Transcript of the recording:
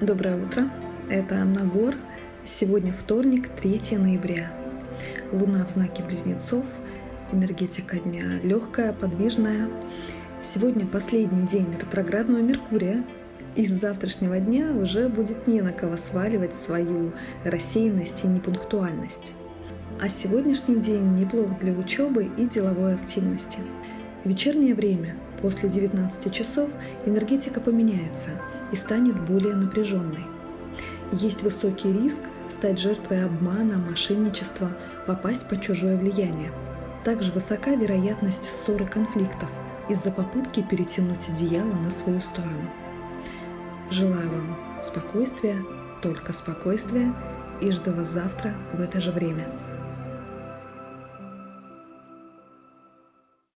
Доброе утро, это Анна Гор. Сегодня вторник, 3 ноября. Луна в знаке Близнецов, энергетика дня легкая, подвижная. Сегодня последний день ретроградного Меркурия, и с завтрашнего дня уже будет не на кого сваливать свою рассеянность и непунктуальность. А сегодняшний день неплох для учебы и деловой активности. В вечернее время, после 19 часов, энергетика поменяется и станет более напряженной. Есть высокий риск стать жертвой обмана, мошенничества, попасть под чужое влияние. Также высока вероятность ссоры конфликтов из-за попытки перетянуть одеяло на свою сторону. Желаю вам спокойствия, только спокойствия и жду вас завтра в это же время.